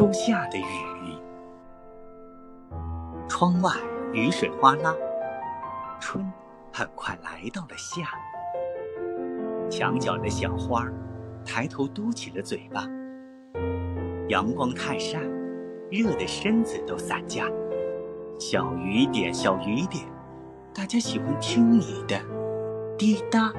初夏的雨。窗外雨水哗啦春很快来到了夏墙角的小花抬头嘟起了嘴巴。阳光太晒热的身子都散架。小雨点小雨点大家喜欢听你的滴答。